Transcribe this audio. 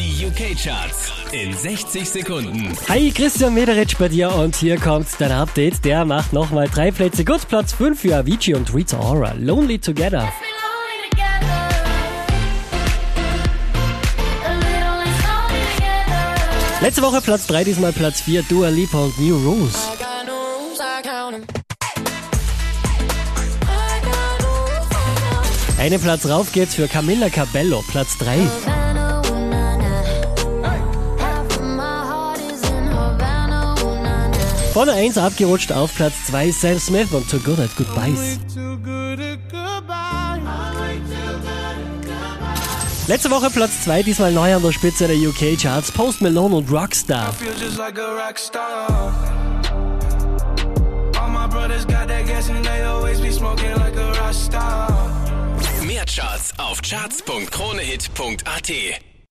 Die UK-Charts in 60 Sekunden. Hi, Christian Mederitsch bei dir und hier kommt dein Update. Der macht nochmal drei Plätze gut. Platz 5 für Avicii und Rita Ora. Lonely Together. Letzte Woche Platz 3, diesmal Platz 4. Dua Lipa und New Rules. Einen Platz rauf geht's für Camilla Cabello, Platz 3. Von der 1 abgerutscht auf Platz 2 Sam Smith und Too Good at Goodbyes. Letzte Woche Platz 2, diesmal neu an der Spitze der UK Charts, Post Malone und Rockstar. feel just like a rock star. All my brothers got that gas and they always be smoking like a rock star. Mehr Charts auf charts.kronehit.at.